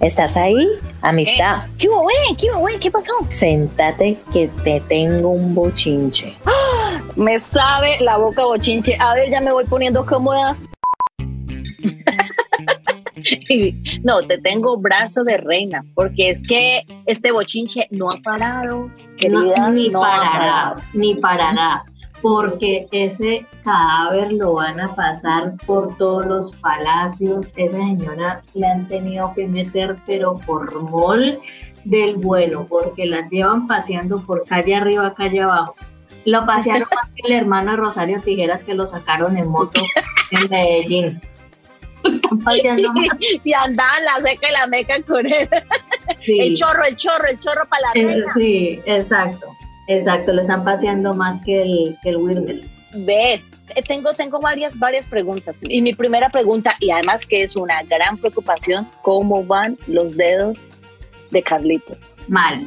¿estás ahí? Amistad. ¿Qué hubo, güey? ¿Qué hubo, güey? ¿Qué pasó? Séntate que te tengo un bochinche. Me sabe la boca bochinche. A ver, ya me voy poniendo cómoda. no, te tengo brazo de reina, porque es que este bochinche no ha parado, querida. No, ni no ha parará, parado. ni parará, porque ese cadáver lo van a pasar por todos los palacios. Esa señora le han tenido que meter, pero por mol del vuelo, porque la llevan paseando por calle arriba, calle abajo. Lo pasearon más que el hermano de Rosario Tijeras que lo sacaron en moto en Medellín. Están paseando más. y andaban la seca y la meca con él. Sí. El chorro, el chorro, el chorro para la Eh, reina. Sí, exacto, exacto, lo están paseando más que el, que el Wilmer. Ve, eh, tengo, tengo varias, varias preguntas. Y mi primera pregunta, y además que es una gran preocupación, ¿cómo van los dedos de Carlito? Mal,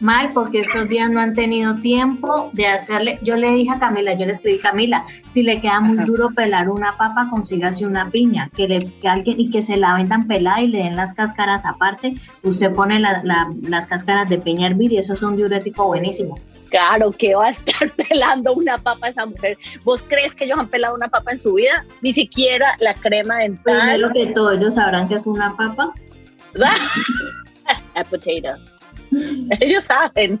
mal porque estos días no han tenido tiempo de hacerle, yo le dije a Camila, yo le escribí Camila, si le queda muy Ajá. duro pelar una papa, consígase una piña, que, le, que alguien y que se la vendan pelada y le den las cáscaras aparte, usted pone la- la- las cáscaras de piña hervir y eso es un diurético buenísimo. Claro que va a estar pelando una papa esa mujer. ¿Vos crees que ellos han pelado una papa en su vida? Ni siquiera la crema dental. Primero que todo, ellos sabrán que es una papa. A potato. Ellos saben.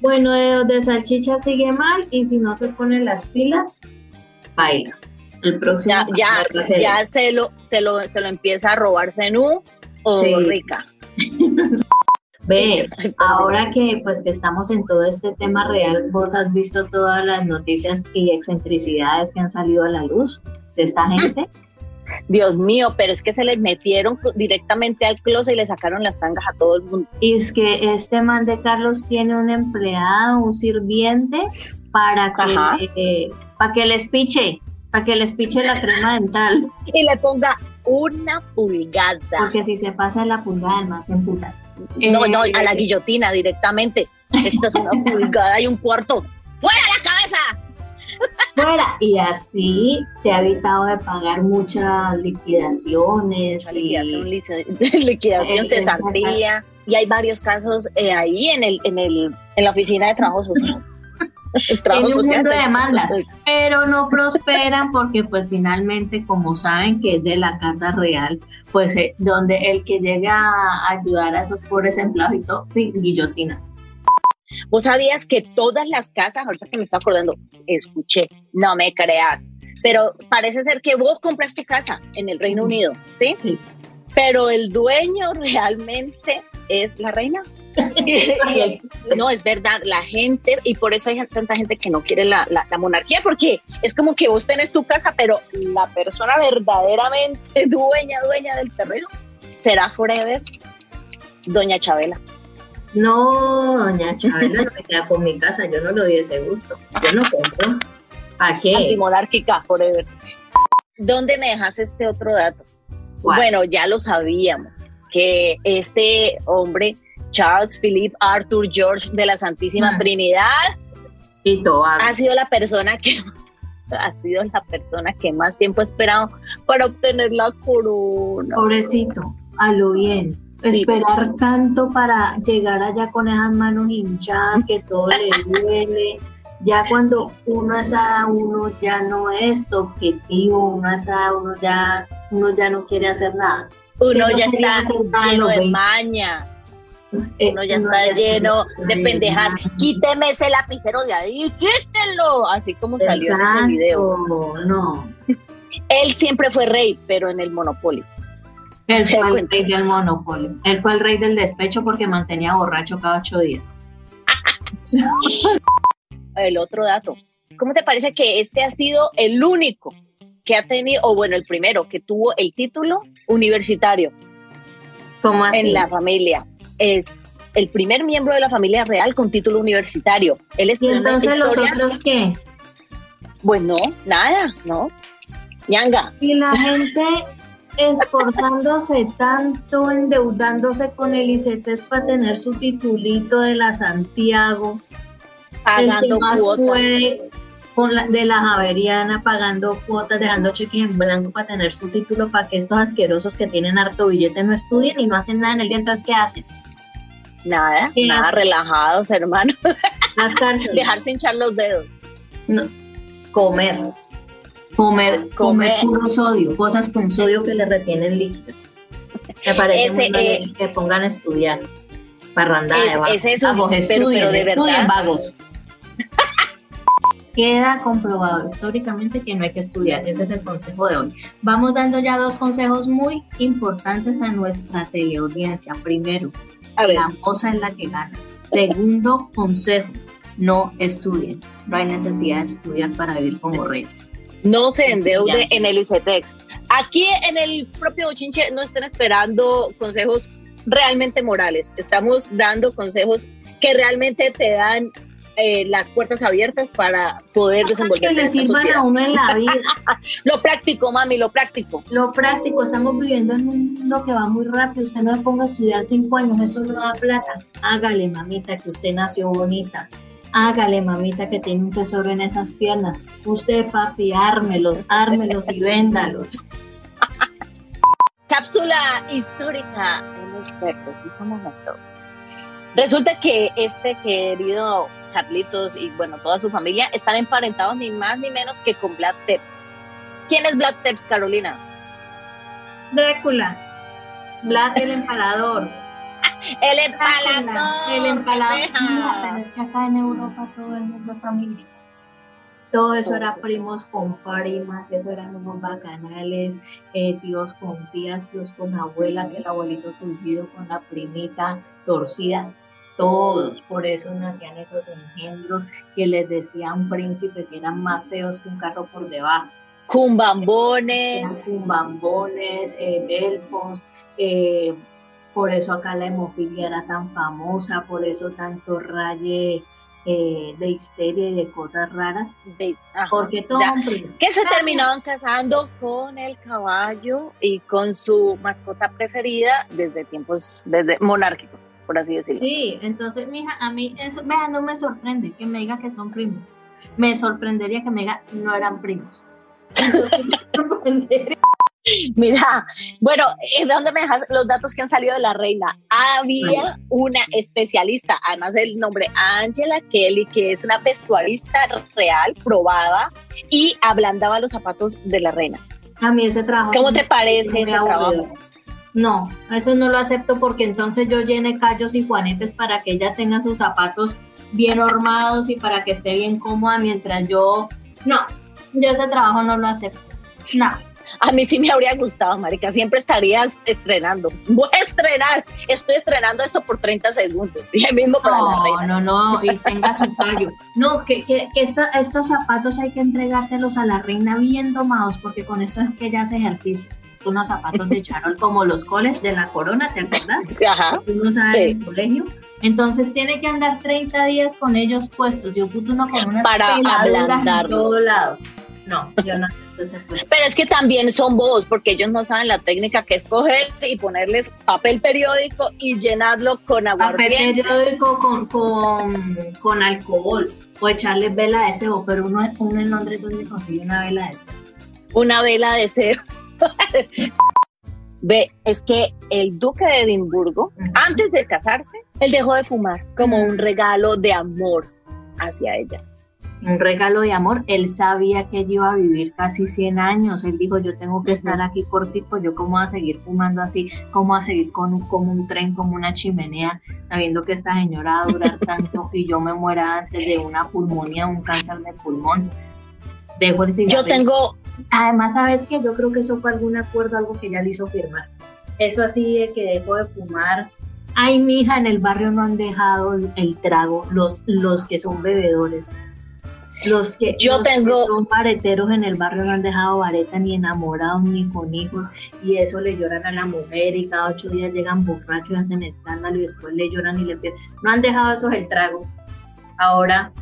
Bueno, de, de salchicha sigue mal y si no se ponen las pilas, baila. El próximo Ya, ya, se lo, se lo, se lo empieza a robar Zenú o Sí. Rica. Ve, ahora que pues que estamos en todo este tema real, vos has visto todas las noticias y excentricidades que han salido a la luz de esta gente. Dios mío, pero es que se les metieron directamente al closet y le sacaron las tangas a todo el mundo. Y es que este man de Carlos tiene un empleado, un sirviente, para que, eh, para que les piche, para que les piche la crema dental. Y le ponga una pulgada. Porque si se pasa la pulgada, el man se emputa. No, no, Eh, a la guillotina directamente. Esta es una pulgada y un cuarto. Y así se ha evitado de pagar muchas liquidaciones. Esa y- liquidación, liquidación, cesantía. Y hay varios casos eh, ahí en el, en el, en la oficina de trabajo social. Tiene un mundo de demandas. pero no prosperan porque pues finalmente como saben que es de la casa real pues eh, donde el que llega a ayudar a esos pobres empleados y todo guillotina Vos sabías que todas las casas, ahorita que me estoy acordando, escuché, no me creas, pero parece ser que vos compras tu casa en el Reino Unido, ¿sí? Sí. Pero el dueño realmente es la reina. No, es verdad, la gente, y por eso hay tanta gente que no quiere la, la- la monarquía, porque es como que vos tenés tu casa, pero la persona verdaderamente dueña, dueña del terreno, será forever Doña Chabela. No doña Chabela no me queda con mi casa yo no lo di ese gusto yo no compro ¿para qué? antimonárquica forever. ¿Dónde me dejas este otro dato? ¿Cuál? Bueno, ya lo sabíamos, que este hombre, Charles Philip Arthur George de la Santísima Ah. Trinidad, y Tobago ha sido la persona que ha sido la persona que más tiempo ha esperado para obtener la corona. pobrecito a lo bien Sí. esperar tanto para llegar allá con esas manos hinchadas que todo le duele ya cuando uno es a uno ya no es objetivo uno es a uno ya uno ya no quiere hacer nada Uno no ya está lleno de 20. mañas. Pues, eh, Uno ya uno está lleno de pendejas. Quíteme ese lapicero de ahí, quítenlo. Así como salió en ese video. No Él siempre fue rey, pero en el monopolio. Él fue el cuenta. rey del monopolio él fue el rey del despecho porque mantenía borracho cada ocho días El otro dato. ¿Cómo te parece que este ha sido el único que ha tenido, o bueno, el primero que tuvo el título universitario? ¿Cómo así? en la familia. Es el primer miembro de la familia real con título universitario. Él ¿Y estudió entonces los historia. otros qué? Pues no, nada, no. Ñanga. Y la gente esforzándose tanto, endeudándose con el ICETES para tener su titulito de la Santiago, el que Pagando más cuotas. puede con la, de la Javeriana, pagando cuotas, dejando cheques en blanco para tener su título, para que estos asquerosos que tienen harto billete no estudien y no hacen nada en el día. Entonces, ¿qué hacen? Nada, ¿Qué nada, relajados, hermano. Dejarse hinchar los dedos. No. Comer. Comer, comer Comer. puro sodio, cosas con sodio que le retienen líquidos. Me parece Ese, muy eh, que pongan a estudiar. Parrandada Es- de vagos. es eso, Vagos, pero- estudien, pero de estudien, verdad. vagos. Queda comprobado históricamente que no hay que estudiar. Ese es el consejo de hoy. Vamos dando ya dos consejos muy importantes a nuestra teleaudiencia. Primero, A ver, la moza es la que gana. Segundo consejo, no estudien. No hay necesidad de estudiar para vivir como reyes. No se endeude en el ICETEC. Aquí en el propio Bochinche no estén esperando consejos realmente morales. Estamos dando consejos que realmente te dan eh, las puertas abiertas para poder Cosas que desenvolverte en le a sociedad. uno en la vida. Lo práctico, mami, lo práctico. Lo práctico, estamos viviendo en un mundo que va muy rápido. Usted no me ponga a estudiar cinco años, eso no da plata. Hágale, mamita, que usted nació bonita. Hágale, mamita, que tiene un tesoro en esas piernas. Usted, papi, ármelos, ármelos y véndalos. Cápsula histórica somos nosotros. Resulta que este querido Carlitos y bueno, toda su familia están emparentados ni más ni menos que con Vlad Tepes. ¿Quién es Vlad Tepes, Carolina? Drácula, Vlad el empalador. El empalador. El empalador. pero es que acá en Europa todo el mundo es familia. Todo eso era primos con primas, eso eran unos bacanales, eh, tíos con tías, tíos con abuela, que el abuelito tullido con la primita torcida. Todos, por eso nacían esos engendros que les decían príncipes y eran más feos que un carro por debajo. Cumbambones. cumbambones, eh, elfos, eh, por eso acá la hemofilia era tan famosa, por eso tanto raye eh, de histeria y de cosas raras, de- ajá, porque todo ya. que se terminaban casando con el caballo y con su mascota preferida desde tiempos desde monárquicos, por así decirlo. Sí, entonces, mija, a mí eso, vea, no me sorprende que me diga que son primos. Me sorprendería que me diga no eran primos. Eso me sorprendería. Mira, bueno, ¿en dónde me dejas los datos que han salido de la reina? Había una especialista, además el nombre Angela Kelly, que es una vestuarista real, probada, y ablandaba los zapatos de la reina. A mí ese trabajo. ¿Cómo te parece ese aburrido. trabajo? No, eso no lo acepto porque entonces yo llene callos y juanetes para que ella tenga sus zapatos bien hormados y para que esté bien cómoda mientras yo... No, yo ese trabajo no lo acepto. No. A mí sí me habría gustado, marica. Siempre estarías estrenando. Voy a estrenar. Estoy estrenando esto por 30 segundos. Y el mismo para la No, reina. no, no, y tenga su callo. No, que, que, que esta- estos zapatos hay que entregárselos a la reina bien domados, porque con esto es que ella hace ejercicio. Unos zapatos de charol como los college de la corona, ¿te acuerdas? Ajá. Que uno sabe Sí. el colegio. Entonces tiene que andar 30 días con ellos puestos. Yo puto uno con unas Para ablandarlo. todo lado. No, yo no acepto ese puesto. Pero es que también son bobos porque ellos no saben la técnica que es coger y ponerles papel periódico y llenarlo con Papel aguardiente. periódico con, con, con alcohol o echarle vela de cebo, pero uno, uno en Londres donde consigue una vela de cebo. Una vela de cebo. Ve, es que el duque de Edimburgo, antes de casarse, él dejó de fumar como un regalo de amor hacia ella. Un regalo de amor. Él sabía que ella iba a vivir casi 100 años. Él dijo, yo tengo que estar aquí cortico, yo cómo voy a seguir fumando así, cómo voy a seguir con un, como un tren, como una chimenea, sabiendo que esta señora va a durar tanto y yo me muera antes de una pulmonía, un cáncer de pulmón. Dejo el Yo cigarrillo. tengo, Además, ¿sabes qué? Yo creo que eso fue algún acuerdo, algo que ella le hizo firmar. Eso así de que dejó de fumar. Ay, mija, en el barrio no han dejado el, el trago, los, los que son bebedores. Los que Yo los que tengo- son bareteros en el barrio no han dejado vareta ni enamorados ni con hijos y eso le lloran a la mujer y cada ocho días llegan borrachos y hacen escándalo y después le lloran y le piden. No han dejado eso el trago. Ahora,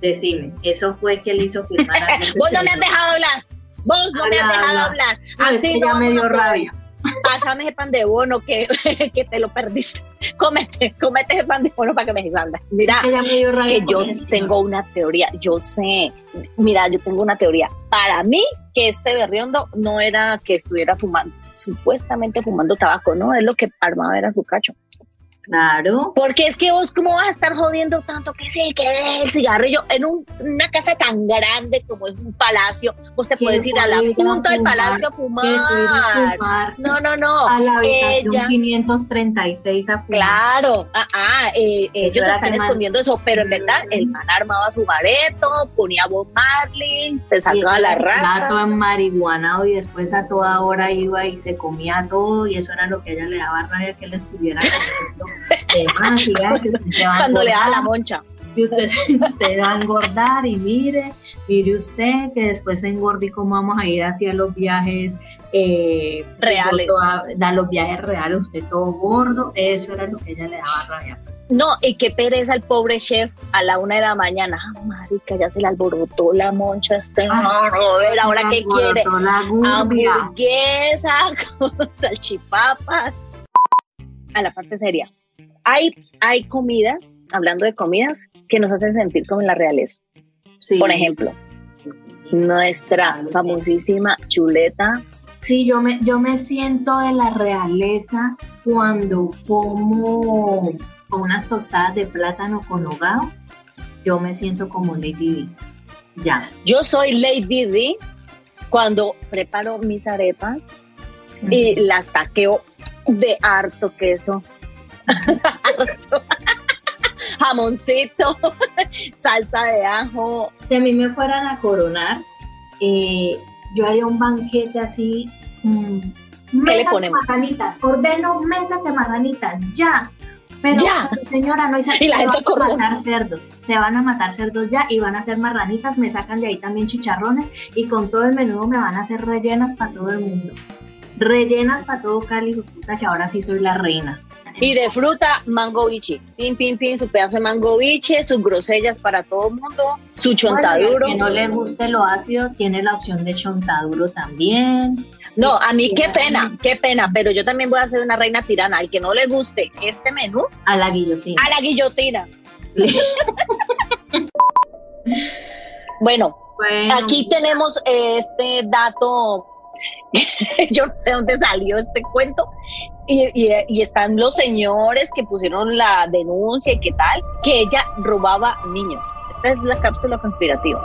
decime, eso fue que le hizo firmar a Vos no me has dejado hablar. Vos no me has dejado habla. hablar. Así no me dio rabia. Pásame ese pan de bono que, que te lo perdiste. Comete, comete ese pan de bono para que me salga. Mira, Que yo tengo una teoría, yo sé, mira, yo tengo una teoría. Para mí, que este berriondo no era que estuviera fumando, supuestamente fumando tabaco, no, es lo que armaba era su cacho. Claro. Porque es que vos, ¿cómo vas a estar jodiendo tanto que sí, que deje el cigarrillo en un- una casa tan grande como es un palacio? Vos te puedes ir a la punta del palacio a fumar. fumar No, no, no. a la habitación ella- 536 a fumar. Claro, ah, ah, eh, ellos era están man- escondiendo eso, pero en verdad el man armaba su bareto, ponía Bob Marley, se sacaba la Estaba todo raza. marihuanado y después a toda hora iba y se comía todo y eso era lo que ella le daba rabia que él estuviera que usted se va a Cuando le daba la moncha. y usted, usted va a engordar y mire, mire usted que después se engorde y cómo vamos a ir hacia los viajes eh, Reales. toda- da los viajes reales, usted todo gordo, eso era lo que a ella le daba rabia. No, y qué pereza el pobre chef a la una de la mañana. Ah, marica, ya se le alborotó la moncha este Ah, a ahora qué quiere. Hamburguesa con salchipapas. A la parte seria. Hay, hay comidas, hablando de comidas, que nos hacen sentir como en la realeza. Sí, Por ejemplo, sí, sí. nuestra famosísima chuleta. Sí, yo me, yo me siento de la realeza cuando como unas tostadas de plátano con hogado. Yo me siento como Lady Di. Ya. Yo soy Lady D cuando preparo mis arepas y las taqueo de harto queso. Jamoncito, salsa de ajo. Si a mí me fueran a coronar, eh, yo haría un banquete así. mm, le mesas ponemos? de marganitas. Ordeno mesas de marganitas, ya. Pero, Ya. señora, no hay Y la se gente van a matar cerdos. Se van a matar cerdos ya y van a hacer marranitas. Me sacan de ahí también chicharrones y con todo el menudo me van a hacer rellenas para todo el mundo. Rellenas para todo Cali, puta, que ahora sí soy la reina. Y de fruta, mango biche. Pin, pin, pin, su pedazo de mango biche, sus grosellas para todo el mundo, su Bueno, chontaduro. que no le guste lo ácido, tiene la opción de chontaduro también. No, a mí qué pena, qué pena, pero yo también voy a ser una reina tirana. Al que no le guste este menú, A la guillotina. a la guillotina. bueno, Bueno, aquí tenemos este dato. yo no sé dónde salió este cuento. Y, y- y están los señores que pusieron la denuncia y qué tal, que ella robaba niños. Esta es la cápsula conspirativa.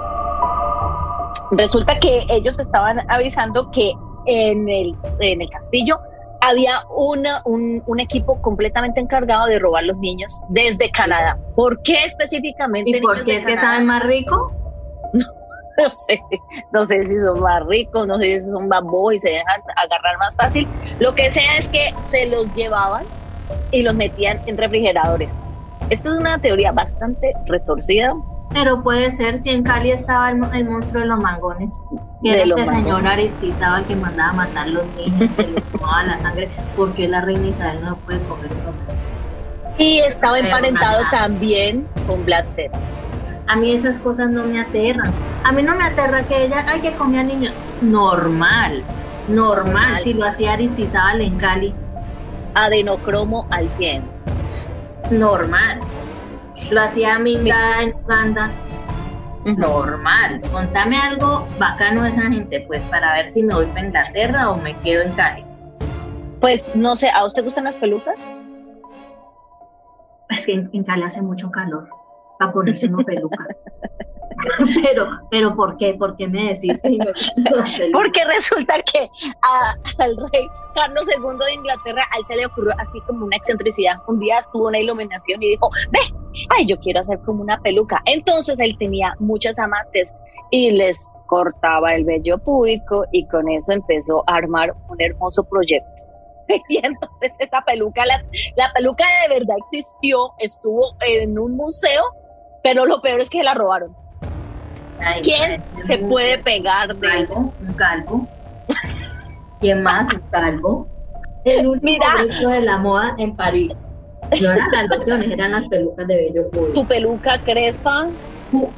Resulta que ellos estaban avisando que en el, en el castillo había una, un, un equipo completamente encargado de robar los niños desde Canadá. ¿Por qué específicamente? ¿Y por qué es que saben más rico? no sé, no sé si son más ricos, no sé si son más bobos y se dejan agarrar más fácil. Lo que sea es que se los llevaban y los metían en refrigeradores. Esta es una teoría bastante retorcida. Pero puede ser si en Cali estaba el, mo- el monstruo de los mangones. Y era este señor mangones. Aristizábal que mandaba a matar los niños, que les tomaba la sangre, porque la reina Isabel no puede comer uno. Y estaba emparentado también con Black Pepsi. A mí esas cosas no me aterran. A mí no me aterra que ella, ay, que comía niños. Normal, normal. Normal. Si lo hacía Aristizábal en Cali, Adenocromo al 100. normal. Lo hacía Minga en Uganda, normal. Contame algo bacano de esa gente, pues para ver si me voy para Inglaterra o me quedo en Cali. Pues no sé, ¿a usted gustan las pelucas? Es que en, en Cali hace mucho calor para ponerse una peluca. pero, pero ¿por qué? ¿Por qué me decís que me? Porque resulta que a- al rey Carlos II de Inglaterra, a él se le ocurrió así como una excentricidad. Un día tuvo una iluminación y dijo, ve, ay, yo quiero hacer como una peluca. Entonces él tenía muchas amantes y les cortaba el vello público y con eso empezó a armar un hermoso proyecto. Y entonces esa peluca, la, la peluca de verdad existió, estuvo en un museo, pero lo peor es que la robaron. Ay, ¿Quién se puede pegar de eso? calvo? Un calvo. ¿Quién más? Un calvo. El último Mira. de la moda en París. No eran las lociones, eran las pelucas de bello público. Tu peluca crespa.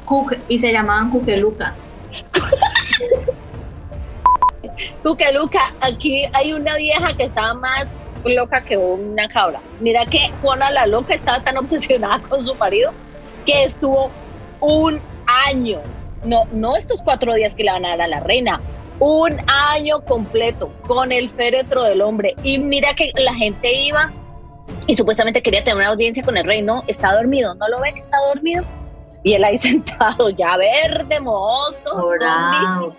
Cu- y se llamaban cuqueluca. Tu que Luca, aquí hay una vieja que estaba más loca que una cabra. Mira que Juana la loca estaba tan obsesionada con su marido que estuvo un año, no, no estos cuatro días que le van a dar a la reina, un año completo con el féretro del hombre. Y mira que la gente iba y supuestamente quería tener una audiencia con el rey, no, está dormido, ¿no lo ven? Está dormido. Y él ahí sentado, ya verde, mohoso,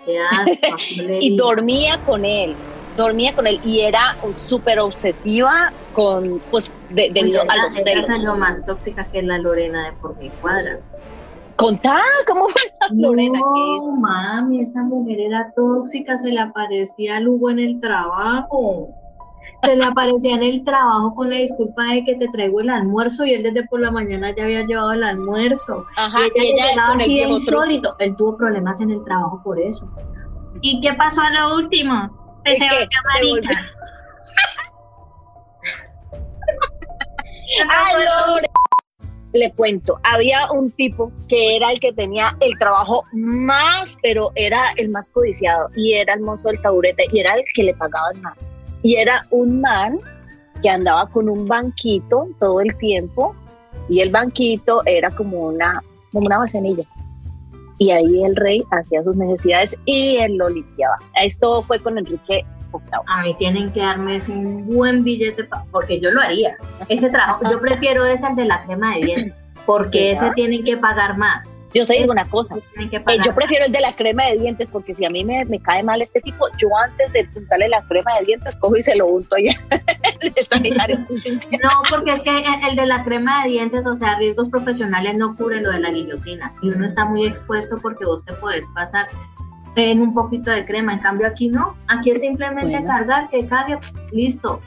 qué asco. y dormía con él, dormía con él y era súper obsesiva con, pues, de- debido a los celos. Esa es lo más tóxica que es la Lorena de por mi cuadra. Contá, ¿cómo fue esa Lorena? que es? No, mami, esa mujer era tóxica, se le aparecía a Lugo en el trabajo. Se le aparecía en el trabajo con la disculpa de que te traigo el almuerzo y él desde por la mañana ya había llevado el almuerzo. Ajá, y ella, y ella llegaba el así truco. insólito. Él tuvo problemas en el trabajo por eso. ¿Y qué pasó a lo último? ¿Y qué? Se volvió- Ay, Lore. Le cuento, había un tipo que era el que tenía el trabajo más, pero era el más codiciado y era el mozo del taburete y era el que le pagaban más. Y era un man que andaba con un banquito todo el tiempo y el banquito era como una, como una bacenilla. Y ahí el rey hacía sus necesidades y él lo limpiaba. Esto fue con Enrique VIII. A mí tienen que darme ese un buen billete porque yo lo haría. Ese trabajo, yo prefiero ese al de la crema de dientes, porque ese tienen que pagar más. Yo te digo una cosa, que Eh, yo prefiero el de la crema de dientes porque si a mí me, me cae mal este tipo, yo antes de untarle la crema de dientes cojo y se lo unto ahí en el sanitario. No, porque es que el, el de la crema de dientes, o sea, riesgos profesionales no cubre lo de la guillotina. Y uno está muy expuesto porque vos te puedes pasar en un poquito de crema. En cambio, aquí no. Aquí es simplemente Bueno. cargar, que cargue, listo.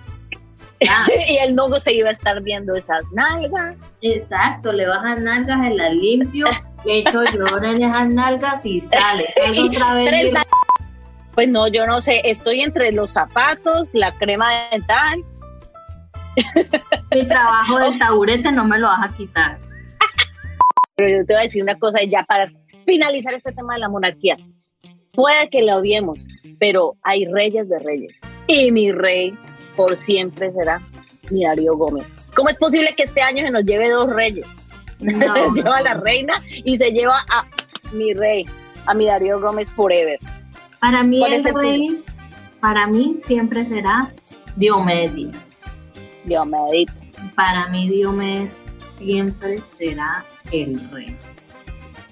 Ya, y el nudo se iba a estar viendo esas nalgas. exacto. Le bajan nalgas, en la limpio, le echo llor en esas nalgas y sale. Salgo otra vez Tres y- nalgas. Pues no, yo no sé, estoy entre los zapatos, la crema dental. mi trabajo del taburete no me lo vas a quitar. Pero yo te voy a decir una cosa ya para finalizar este tema de la monarquía. Puede que la odiemos, pero hay reyes de reyes. Y mi rey por siempre será mi Darío Gómez. ¿Cómo es posible que este año se nos lleve dos reyes? No, se lleva a la reina y se lleva a mi rey, a mi Darío Gómez forever. Para mí ¿Cuál el rey, para mí siempre será Diomedes. Edito. Para mí Diomedes siempre será el rey.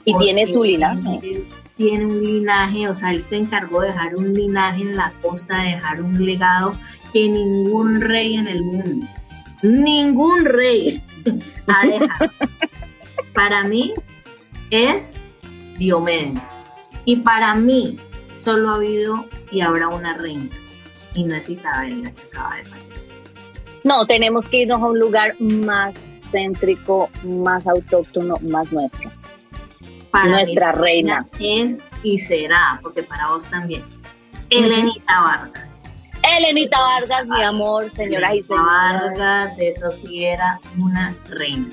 Y tiene su linaje. Tiene un linaje, o sea, él se encargó de dejar un linaje en la costa, de dejar un legado que ningún rey en el mundo, ningún rey ha dejado. Para mí es Diomedes. Y para mí solo ha habido y habrá una reina. Y no es Isabel la que acaba de fallecer. No, tenemos que irnos a un lugar más céntrico, más autóctono, más nuestro. Para Nuestra reina. es y será, porque para vos también. Elenita Vargas. Elenita Vargas, mi amor, señoras y Elenita señores. Vargas, eso sí era una reina.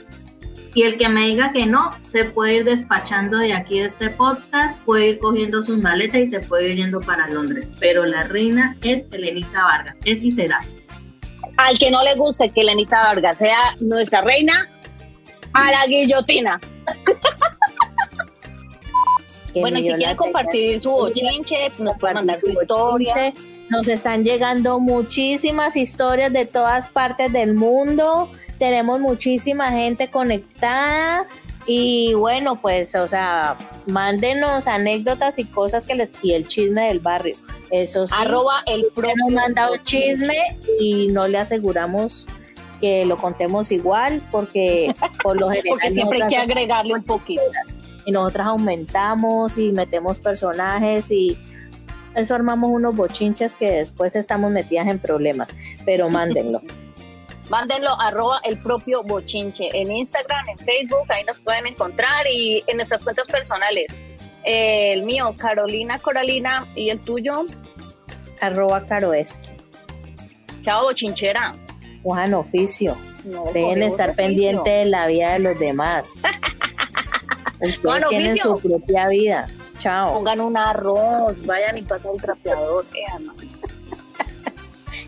Y el que me diga que no, se puede ir despachando de aquí de este podcast, puede ir cogiendo sus maletas y se puede ir yendo para Londres. Pero la reina es Elenita Vargas, es y será. Al que no le guste que Elenita Vargas sea nuestra reina, a la guillotina. Bueno, y si quieren compartir su bochinche, nos pueden mandar su historia. Nos están llegando muchísimas historias de todas partes del mundo. Tenemos muchísima gente conectada. Y bueno, pues, o sea, mándenos anécdotas y cosas que les. Y el chisme del barrio. Eso sí. Arroba el propio nos manda un chisme y no le aseguramos que lo contemos igual porque por lo general porque siempre hay que agregarle un poquito. Y nosotras aumentamos y metemos personajes y eso armamos unos bochinches que después estamos metidas en problemas, pero mándenlo. Mándenlo arroba el propio bochinche en Instagram, en Facebook, ahí nos pueden encontrar y en nuestras cuentas personales. Eh, el mío, Carolina Coralina. ¿Y el tuyo? Arroba caroeste. Chao, bochinchera. Juan Oficio. No, Deben estar oficio. pendientes de la vida de los demás. Ustedes tienen Oficio. su propia vida. Chao. Pongan un arroz, vayan y pasen el trapeador.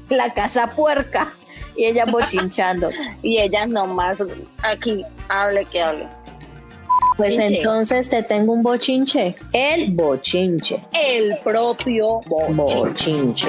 La casa puerca. Y ella bochinchando. Y ellas nomás aquí, hable que hable. Pues Chinche. entonces te tengo un bochinche. El bochinche. El propio bochinche. Bochinche.